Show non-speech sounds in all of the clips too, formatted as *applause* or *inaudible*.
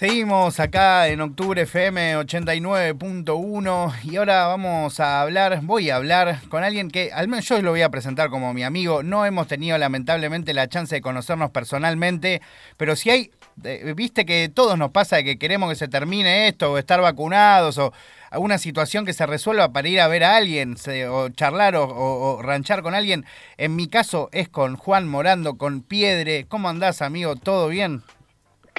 Seguimos acá en Octubre FM 89.1 y ahora vamos a hablar, voy a hablar con alguien que al menos yo lo voy a presentar como mi amigo. No hemos tenido lamentablemente la chance de conocernos personalmente, pero si hay, eh, viste que todos nos pasa que queremos que se termine esto o estar vacunados o alguna situación que se resuelva para ir a ver a alguien o charlar o, o ranchar con alguien. En mi caso es con Juan Morando, con Piedre. ¿Cómo andás, amigo? ¿Todo bien?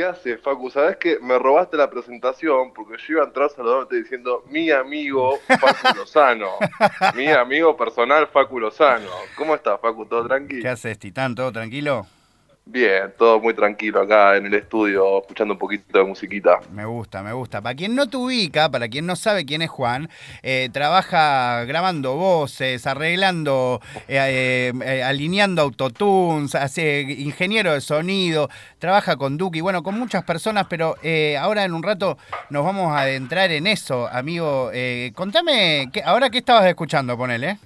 ¿Qué hace, Facu? ¿Sabes que me robaste la presentación? Porque yo iba a entrar saludándote diciendo mi amigo Facu *laughs* Lozano. mi amigo personal Facu Lozano. ¿Cómo estás, Facu? ¿Todo tranquilo? ¿Qué haces, Titán? ¿Todo tranquilo? Bien, todo muy tranquilo acá en el estudio, escuchando un poquito de musiquita. Me gusta, me gusta. Para quien no te ubica, para quien no sabe quién es Juan, eh, trabaja grabando voces, arreglando, eh, eh, alineando autotunes, hace ingeniero de sonido, trabaja con Duki, bueno, con muchas personas, pero ahora en un rato nos vamos a adentrar en eso, amigo. contame, ¿ahora qué estabas escuchando, ponele?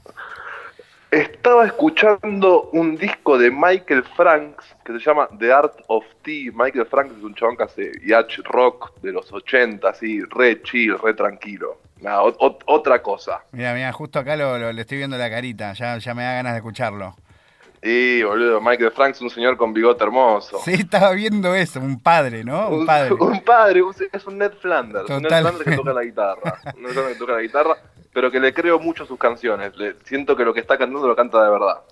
Estaba escuchando un disco de Michael Franks que se llama The Art of Tea. Michael Franks es un chabón que hace yacht rock de los 80, así, re chill, re tranquilo. Nada, otra cosa. Mira, mira, justo acá lo, le estoy viendo la carita, ya, ya me da ganas de escucharlo. Sí, boludo, Michael Franks un señor con bigote hermoso. Sí, estaba viendo eso, un padre, ¿no? Un *laughs* padre. Un, padre, es un Ned Flanders. Un Ned Flanders que toca la guitarra. Un Ned Flanders que toca la guitarra pero que le creo mucho sus canciones. Le, siento que lo que está cantando lo canta de verdad.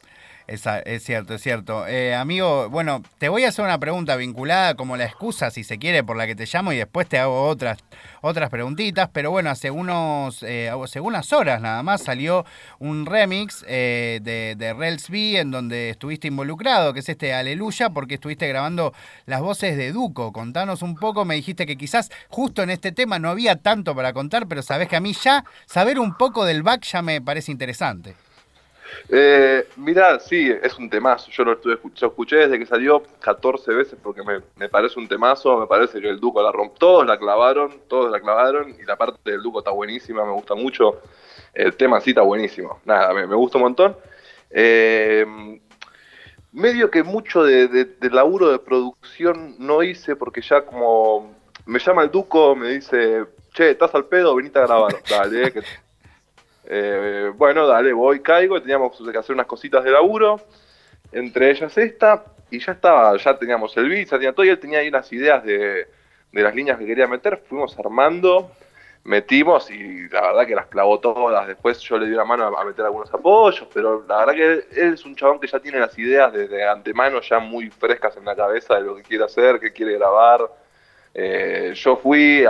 Es, es cierto, es cierto. Eh, amigo, bueno, te voy a hacer una pregunta vinculada como la excusa, si se quiere, por la que te llamo y después te hago otras, otras preguntitas. Pero bueno, hace, unos, eh, hace unas horas nada más salió un remix eh, de, de Rels B en donde estuviste involucrado, que es este Aleluya, porque estuviste grabando las voces de Duco. Contanos un poco, me dijiste que quizás justo en este tema no había tanto para contar, pero sabes que a mí ya saber un poco del back ya me parece interesante. Eh, mirá, sí, es un temazo. Yo lo estuve yo escuché desde que salió 14 veces porque me, parece un temazo. Me parece que el Duco la rompió. Todos la clavaron, todos la clavaron. Y la parte del Duco está buenísima, me gusta mucho. El tema sí está buenísimo. Nada, me, gusta un montón. Eh, medio que mucho de, laburo de producción no hice porque ya como me llama el Duco, me dice, che, estás al pedo, venite a grabar. Dale, que eh, bueno, dale, voy, caigo, teníamos que hacer unas cositas de laburo, entre ellas esta, y ya estaba, ya teníamos el beat, ya tenía todo, y él tenía ahí unas ideas de, las líneas que quería meter, fuimos armando, metimos y la verdad que las clavó todas, después yo le di una mano a, meter algunos apoyos, pero la verdad que él, es un chabón que ya tiene las ideas desde antemano ya muy frescas en la cabeza de lo que quiere hacer, qué quiere grabar. Eh, yo fui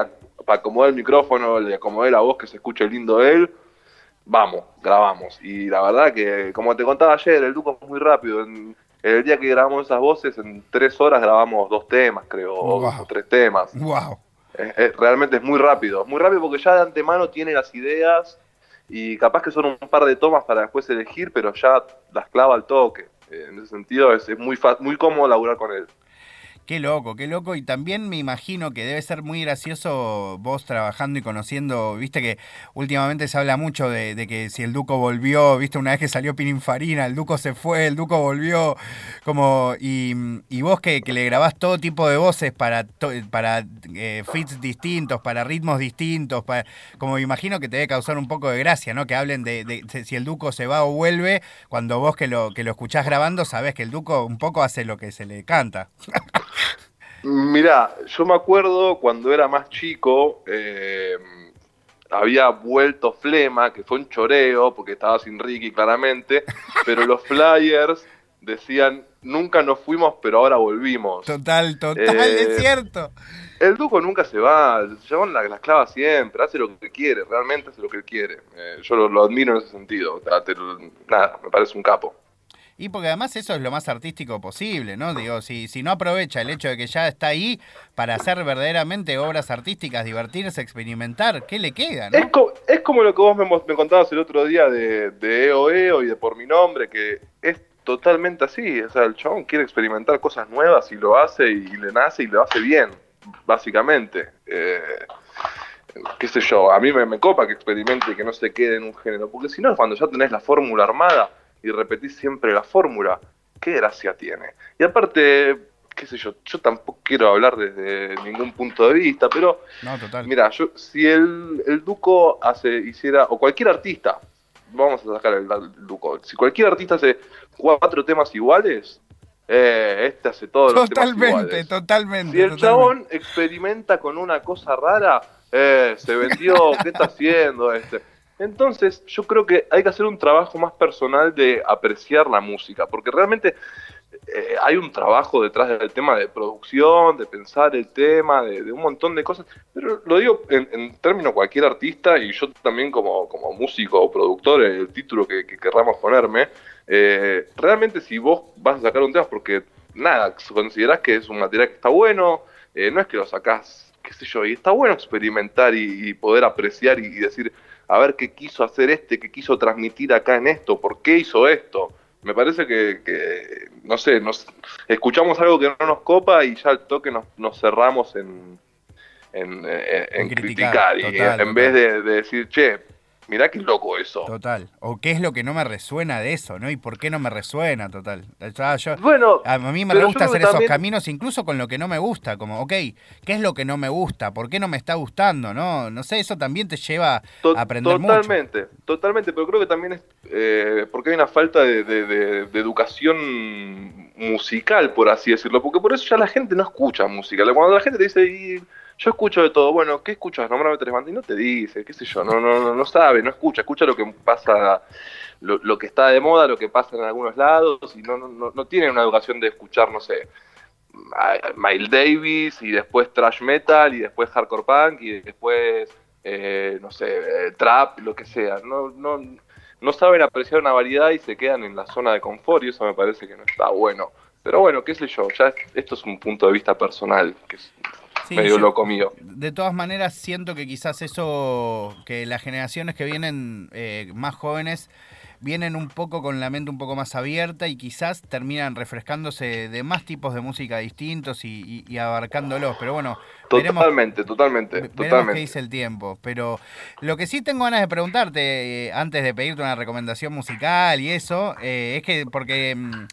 para acomodar el micrófono, le acomodé la voz que se escuche lindo él, vamos, grabamos. Y la verdad que, como te contaba ayer, el Duco es muy rápido. En, el día que grabamos esas voces, en tres horas grabamos dos temas, creo, o tres temas. Wow. realmente es muy rápido. Muy rápido porque ya de antemano tiene las ideas y capaz que son un par de tomas para después elegir, pero ya las clava al toque. en ese sentido es, es muy, muy cómodo laburar con él. Qué loco, qué loco. Y también me imagino que debe ser muy gracioso vos trabajando y conociendo, viste que últimamente se habla mucho de, que si el Duco volvió, viste una vez que salió Pininfarina, el Duco se fue, el Duco volvió, como, y, vos que, le grabás todo tipo de voces para, para eh, fits distintos, para ritmos distintos, para, como me imagino que te debe causar un poco de gracia, ¿no? Que hablen de, de, si el Duco se va o vuelve, cuando vos que lo, que lo escuchás grabando sabés que el Duco un poco hace lo que se le canta. *laughs* Mirá, yo me acuerdo cuando era más chico, eh, había vuelto Flema, que fue un choreo, porque estaba sin Ricky claramente, *laughs* pero los flyers decían, nunca nos fuimos, pero ahora volvimos. Total, total, es eh, cierto. El Duco nunca se va, el chabón la, clava siempre, hace lo que quiere, realmente hace lo que él quiere. Eh, yo lo, admiro en ese sentido, nada, me parece un capo. Y porque además eso es lo más artístico posible, ¿no? Digo, si, si no aprovecha el hecho de que ya está ahí para hacer verdaderamente obras artísticas, divertirse, experimentar, ¿qué le queda, no? Es, como lo que vos me, contabas el otro día de, de EO y de Por Mi Nombre, que es totalmente así. O sea, el chabón quiere experimentar cosas nuevas y lo hace y le nace y lo hace bien, básicamente. Eh, qué sé yo, a mí me, me copa que experimente y que no se quede en un género, porque si no, cuando ya tenés la fórmula armada, y repetís siempre la fórmula, ¿qué gracia tiene? Y aparte, qué sé yo, yo tampoco quiero hablar desde ningún punto de vista, pero No, total. mira, yo si el, el Duco hace, hiciera, o cualquier artista, vamos a sacar el, el Duco, si cualquier artista hace cuatro temas iguales, eh, este hace todos los temas Totalmente, iguales. totalmente. Si el totalmente. chabón experimenta con una cosa rara, eh, se vendió, ¿qué está haciendo este? Entonces, yo creo que hay que hacer un trabajo más personal de apreciar la música, porque realmente eh, hay un trabajo detrás del tema de producción, de pensar el tema, de, un montón de cosas, pero lo digo en, en términos cualquier artista y yo también como, como músico o productor, el título que, que querramos ponerme, eh, realmente si vos vas a sacar un tema porque, nada, considerás que es un material que está bueno, eh, no es que lo sacás, qué sé yo, y está bueno experimentar y, poder apreciar y decir, a ver qué quiso hacer este, qué quiso transmitir acá en esto, por qué hizo esto. Me parece que, que, no sé, nos escuchamos algo que no nos copa y ya al toque nos, nos cerramos en, en, en- en En criticar, criticar, y total, en vez de, de decir, che, mirá qué loco eso. Total. O qué es lo que no me resuena de eso, ¿no? Y por qué no me resuena, total. Yo- Bueno, a mí me gusta hacer esos caminos incluso con lo que no me gusta, como, ok, ¿qué es lo que no me gusta? ¿Por qué no me está gustando? No, no sé, eso también te lleva To- a aprender mucho. totalmente, totalmente, pero creo que también es eh, porque hay una falta de, de- de- de educación musical, por así decirlo, porque por eso ya la gente no escucha música. Cuando la gente te dice, "Y yo escucho de todo, bueno, ¿qué escuchas? Nombrame tres bandas. Y no te dice, qué sé yo, no, no, no, no sabe, no escucha, escucha lo que pasa, lo, lo que está de moda, lo que pasa en algunos lados, y no, no, no, no tiene una educación de escuchar, no sé, Miles Davis y después thrash metal y después hardcore punk y después eh, no sé eh, trap lo que sea. No no no saben apreciar una variedad y se quedan en la zona de confort y eso me parece que no está bueno. Pero bueno qué sé yo ya esto es un punto de vista personal que Sí, medio yo- loco mío De todas maneras, siento que quizás eso, que las generaciones que vienen eh, más jóvenes, vienen un poco con la mente un poco más abierta y quizás terminan refrescándose de más tipos de música distintos y, y- y abarcándolos. Pero bueno, veremos, totalmente totalmente ve- veremos qué totalmente dice el tiempo. Pero lo que sí tengo ganas de preguntarte, eh, antes de pedirte una recomendación musical y eso, eh, es que porque... mm,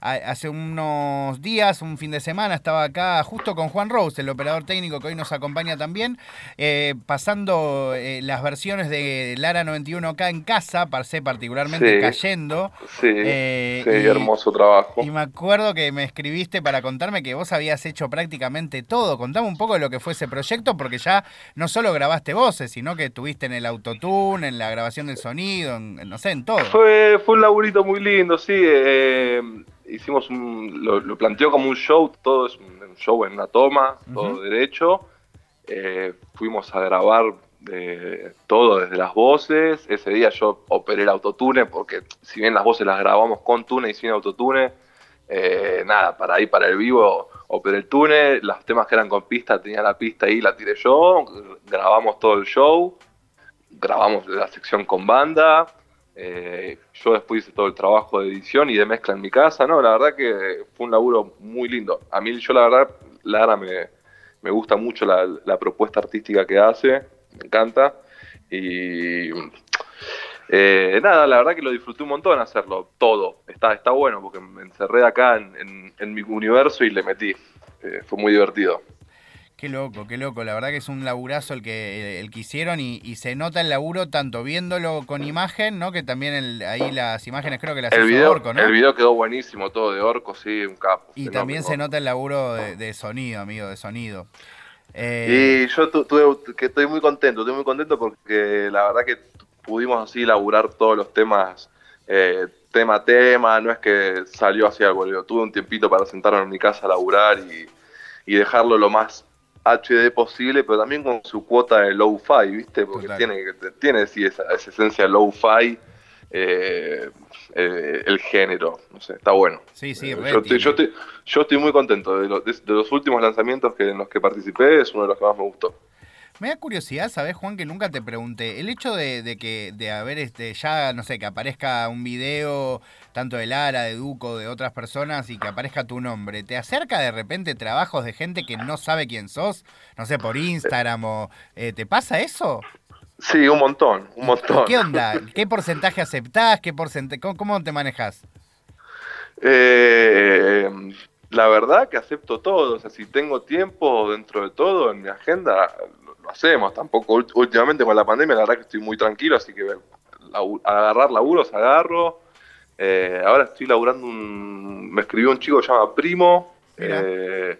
Hace unos días, un fin de semana, estaba acá justo con Juan Rose, el operador técnico que hoy nos acompaña también, eh, pasando eh, las versiones de Lara 91K en casa, pasé particularmente Sí. cayendo. sí, eh, sí y- hermoso trabajo Y me acuerdo que me escribiste para contarme que vos habías hecho prácticamente todo. Contame un poco de lo que fue ese proyecto, porque ya no solo grabaste voces, sino que estuviste en el autotune, en la grabación del sonido, en, en, no sé, en todo. Fue, fue un laburito muy lindo, sí. Hicimos un, lo, lo planteó como un show, todo es un, un show en una toma, todo derecho. Eh, fuimos a grabar todo desde las voces. Ese día yo operé el autotune, porque si bien las voces las grabamos con tune y sin autotune, eh, nada, para ahí, para el vivo, operé el tune. Los temas que eran con pista, tenía la pista ahí, la tiré yo. Grabamos todo el show. Grabamos la sección con banda. Eh, yo después hice todo el trabajo de edición y de mezcla en mi casa, ¿no? La verdad que fue un laburo muy lindo. A mí, yo la verdad, Lara me, me gusta mucho la, la propuesta artística que hace, me encanta. Y eh, nada, la verdad que lo disfruté un montón hacerlo, todo. Está, está bueno porque me encerré acá en, en- mi universo y le metí. Eh, fue muy divertido. Qué loco, qué loco. La verdad que es un laburazo el que, el que hicieron y, y se nota el laburo tanto viéndolo con imagen, ¿no? Que también el- ahí las imágenes creo que las El hizo video, Orco, ¿no? el video quedó buenísimo, todo de Orco, sí, un capo. y también se nota el laburo de, de sonido, amigo, de sonido. Eh, Y yo tu- que estoy muy contento, estoy muy contento porque la verdad que pudimos así laburar todos los temas eh, tema a tema, no es que salió así algo, tuve un tiempito para sentarme en mi casa a laburar y, y dejarlo lo más HD posible, pero también con su cuota de low-fi, ¿viste? Porque Total. tiene, tiene sí esa, esa esencia low-fi, eh, eh, el género, no sé, está bueno. Sí, sí, Eh, yo, estoy, yo, estoy, yo estoy muy contento. De, lo- de- de los últimos lanzamientos que, en los que participé, es uno de los que más me gustó. Me da curiosidad, ¿sabes, Juan? Que nunca te pregunté. El hecho de, de que de haber este ya, no sé, que aparezca un video tanto de Lara, de Duco, de otras personas y que aparezca tu nombre, ¿te acerca de repente trabajos de gente que no sabe quién sos? No sé, por Instagram o... eh, ¿Te pasa eso? Sí, un montón, un montón. ¿Qué onda? ¿Qué porcentaje aceptás? ¿Qué porcentaje, cómo, cómo te manejas? Eh, la verdad que acepto todo. O sea, si tengo tiempo dentro de todo en mi agenda, lo, hacemos. Tampoco últimamente con la pandemia, la verdad que estoy muy tranquilo, así que agarrar laburos, agarro. Eh, ahora estoy laburando un... Me escribió un chico que se llama Primo. Eh,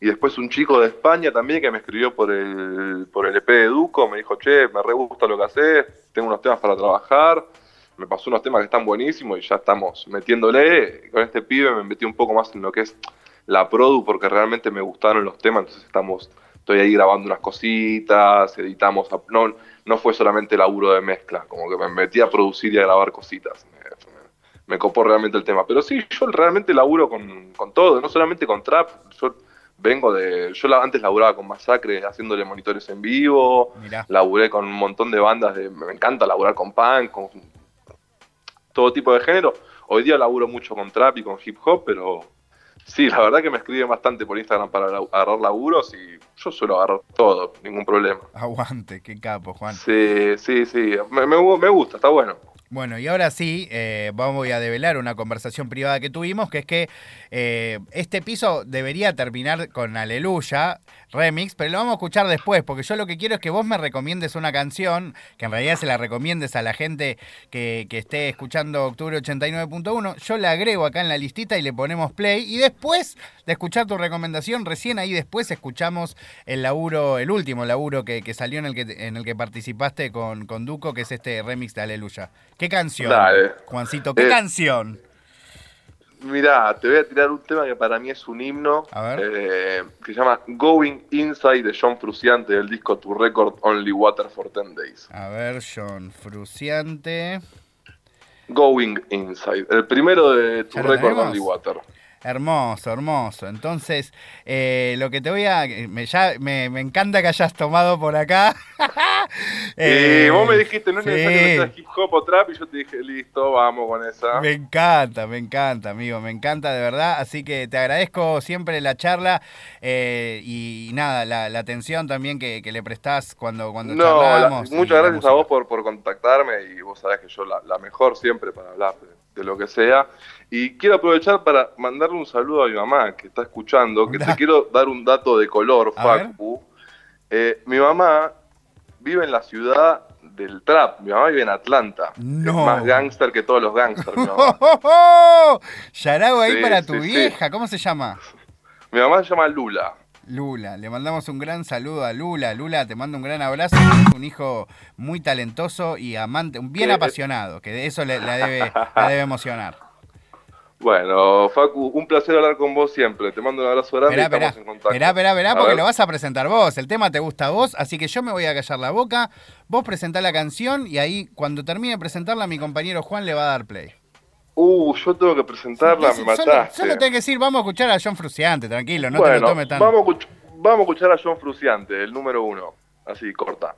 y después un chico de España también que me escribió por el, por el EP de Duco. Me dijo, che, me re gusta lo que haces. Tengo unos temas para trabajar me pasó unos temas que están buenísimos y ya estamos metiéndole. Con este pibe me metí un poco más en lo que es la produ porque realmente me gustaron los temas, entonces estamos, estoy ahí grabando unas cositas, editamos, no, no fue solamente laburo de mezcla, como que me metí a producir y a grabar cositas. Me, copó realmente el tema. Pero sí, yo realmente laburo con, con todo, no solamente con trap, yo vengo de. Yo antes laburaba con Masacre haciéndole monitores en vivo. Laburé con un montón de bandas de. Me encanta laburar con punk, con todo tipo de género. Hoy día laburo mucho con trap y con hip hop, pero sí, la verdad que me escriben bastante por Instagram para agarrar laburos y yo suelo agarrar todo, ningún problema. Aguante, qué capo, Juan. Sí, sí, sí, me, me gusta, está bueno. Bueno, y ahora sí, eh, vamos a develar una conversación privada que tuvimos, que es que eh, este piso debería terminar con Aleluya remix, pero lo vamos a escuchar después, porque yo lo que quiero es que vos me recomiendes una canción, que en realidad se la recomiendes a la gente que, que esté escuchando Octubre 89.1, yo la agrego acá en la listita y le ponemos play, y después de escuchar tu recomendación, recién ahí después escuchamos el laburo, el último laburo que, que salió en el que, en el que participaste con, con Duco, que es este remix de Aleluya. ¿Qué canción? Juancito, ¿qué eh, canción? Mirá, te voy a tirar un tema que para mí es un himno, eh, que se llama Going Inside de John Fruciante del disco To Record Only Water for Ten Days. A ver, John Fruciante. Going Inside, el primero de To Record Only Water. Hermoso, hermoso. Entonces, eh, lo que te voy a. Me, ya, me, me, encanta que hayas tomado por acá. *laughs* eh, vos me dijiste, no es necesario que hip hop o trap, y yo te dije, listo, vamos con esa. Me encanta, me encanta, amigo, me encanta de verdad. Así que te agradezco siempre la charla eh, y, nada, la, la, atención también que, que, le prestás cuando, cuando no, charlamos. muchas gracias a vos por, por contactarme y vos sabés que yo la, la mejor siempre para hablar de lo que sea. Y quiero aprovechar para mandarle un saludo a mi mamá que está escuchando, que te quiero dar un dato de color, Facu. Eh, mi mamá vive en la ciudad del trap. Mi mamá vive en Atlanta. No. Es más gángster que todos los gángsters. Mi mamá. *laughs* ahí para tu vieja. ¿Cómo se llama? Mi mamá se llama Lula. Lula, le mandamos un gran saludo a Lula. Lula, te mando un gran abrazo. un hijo muy talentoso y amante, bien eh, apasionado, que de eso le, debe, la debe emocionar. *laughs* Bueno, Facu, un placer hablar con vos siempre. Te mando un abrazo grande y estamos en contacto. Esperá, esperá, esperá, porque lo vas a presentar vos. El tema te gusta a vos, así que yo me voy a callar la boca. Vos presentá la canción y ahí, cuando termine de presentarla, mi compañero Juan le va a dar play. Uh, yo tengo que presentarla, me mataste. Solo, tengo que decir, vamos a escuchar a John Fruciante, tranquilo, no te lo tomes tan... Vamos vamos a escuchar a John Fruciante, el número uno. Así, corta.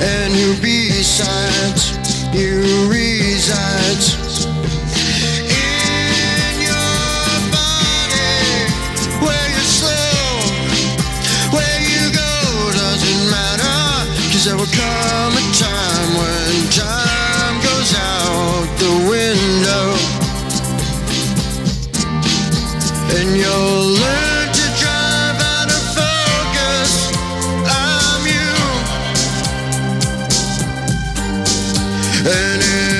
and who besides you resides. and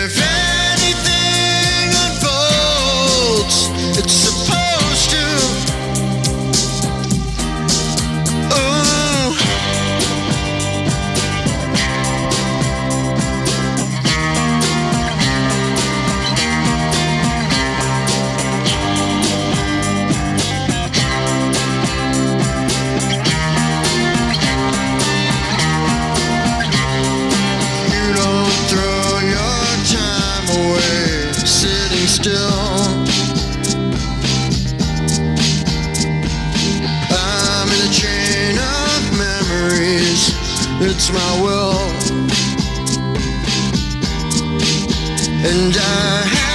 It's my will. And I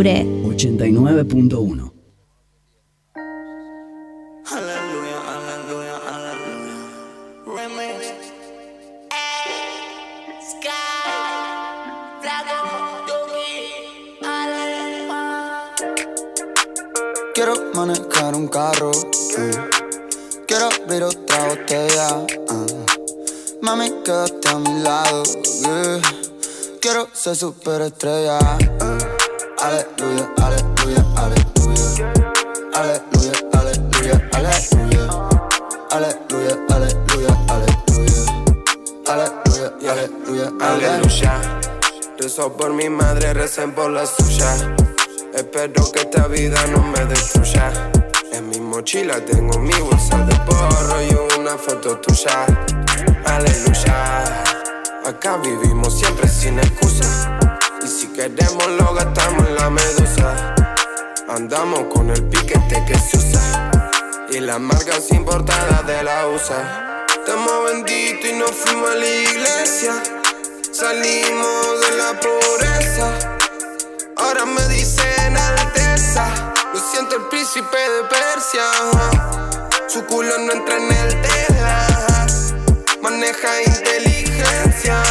octubre. 89.1. Hallelujah, hallelujah, hallelujah. Remix. Sky, Flaco, Yogi, Quiero manejar un carro. eh. Quiero abrir otra botella. ah. Mami, quédate a mi lado. yeah. Quiero ser superestrella. Aleluya, aleluya, aleluya. Aleluya, aleluya, aleluya. Aleluya, aleluya, aleluya. Aleluya, aleluya, aleluya. Rezo por mi madre, recen por la suya. Espero que esta vida no me destruya. En mi mochila tengo mi bolsa de porro y una foto tuya. Aleluya. Acá vivimos siempre sin excusa. Si queremos lo gastamos en la medusa. Andamos con el piquete que se usa. Y las marcas importadas de la USA. Estamos benditos y nos fuimos a la iglesia. Salimos de la pobreza. Ahora me dicen alteza. Lo siento el príncipe de Persia. Su culo no entra en el tela. Maneja inteligencia.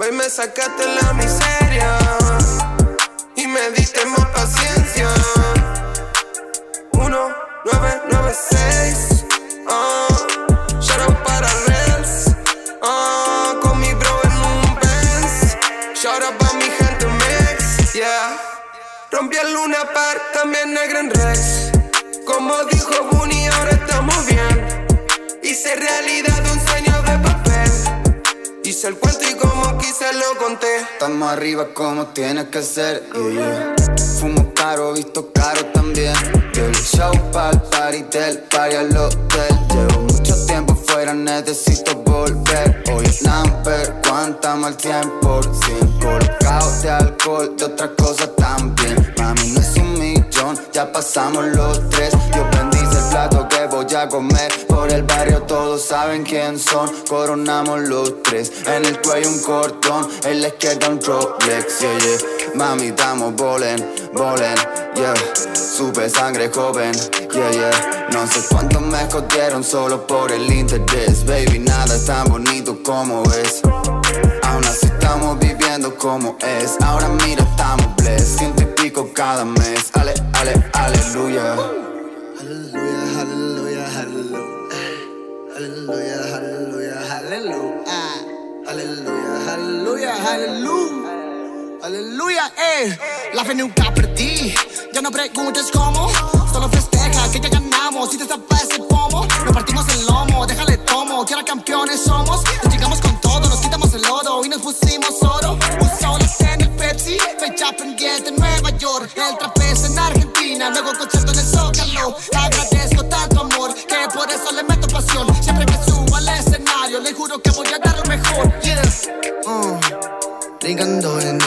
Ve, me sacaste la miseria. Y me diste más paciencia. 1996. Ah, shout out para Rels. Ah, con mi bro en un Benz. Shout out mi gente Mex. Yeah. Rompí el Luna Park, también el Gran Rex. Como dijo Bunny, ahora estamos bien. Hice realidad Hice el cuento y como quise lo conté. Estamos arriba como tiene que ser. yeah, yeah. Fumo caro, visto caro también. Del show pa'l party, del party al hotel. Llevo mucho tiempo fuera, necesito volver. Hoy number, cuánta mal tiempo. Sin colocado de alcohol, de otras cosas también. Mami, no es un millón, ya pasamos los tres. Dios Por el barrio todos saben quién son. Coronamos los tres. En el cuello un cordón, en la izquierda un Rolex. Yeah. Mami, estamos bolen, bolen. Yeah, supe sangre joven. Yeah, yeah. No sé cuántos me escondieron solo por el interés. Baby, nada es tan bonito como es. Aún así estamos viviendo como es. Ahora mira, estamos blessed. Ciento y pico cada mes. Ale, ale, aleluya. Hallelujah, hallelujah, hallelujah. Hallelujah, hallelujah, hallelujah. Aleluya, eh. La fe nunca perdí. Ya no preguntes cómo. Solo festeja que ya ganamos. Si te tapas ese pomo, nos partimos el lomo. Déjale tomo, que ahora campeones somos. Nos llegamos con todo, nos quitamos el lodo y nos pusimos oro. Un solo en el Pepsi, fecha pendiente en Nueva York. El trapez en Argentina, luego concierto en el Zócalo. Agradezco brincando en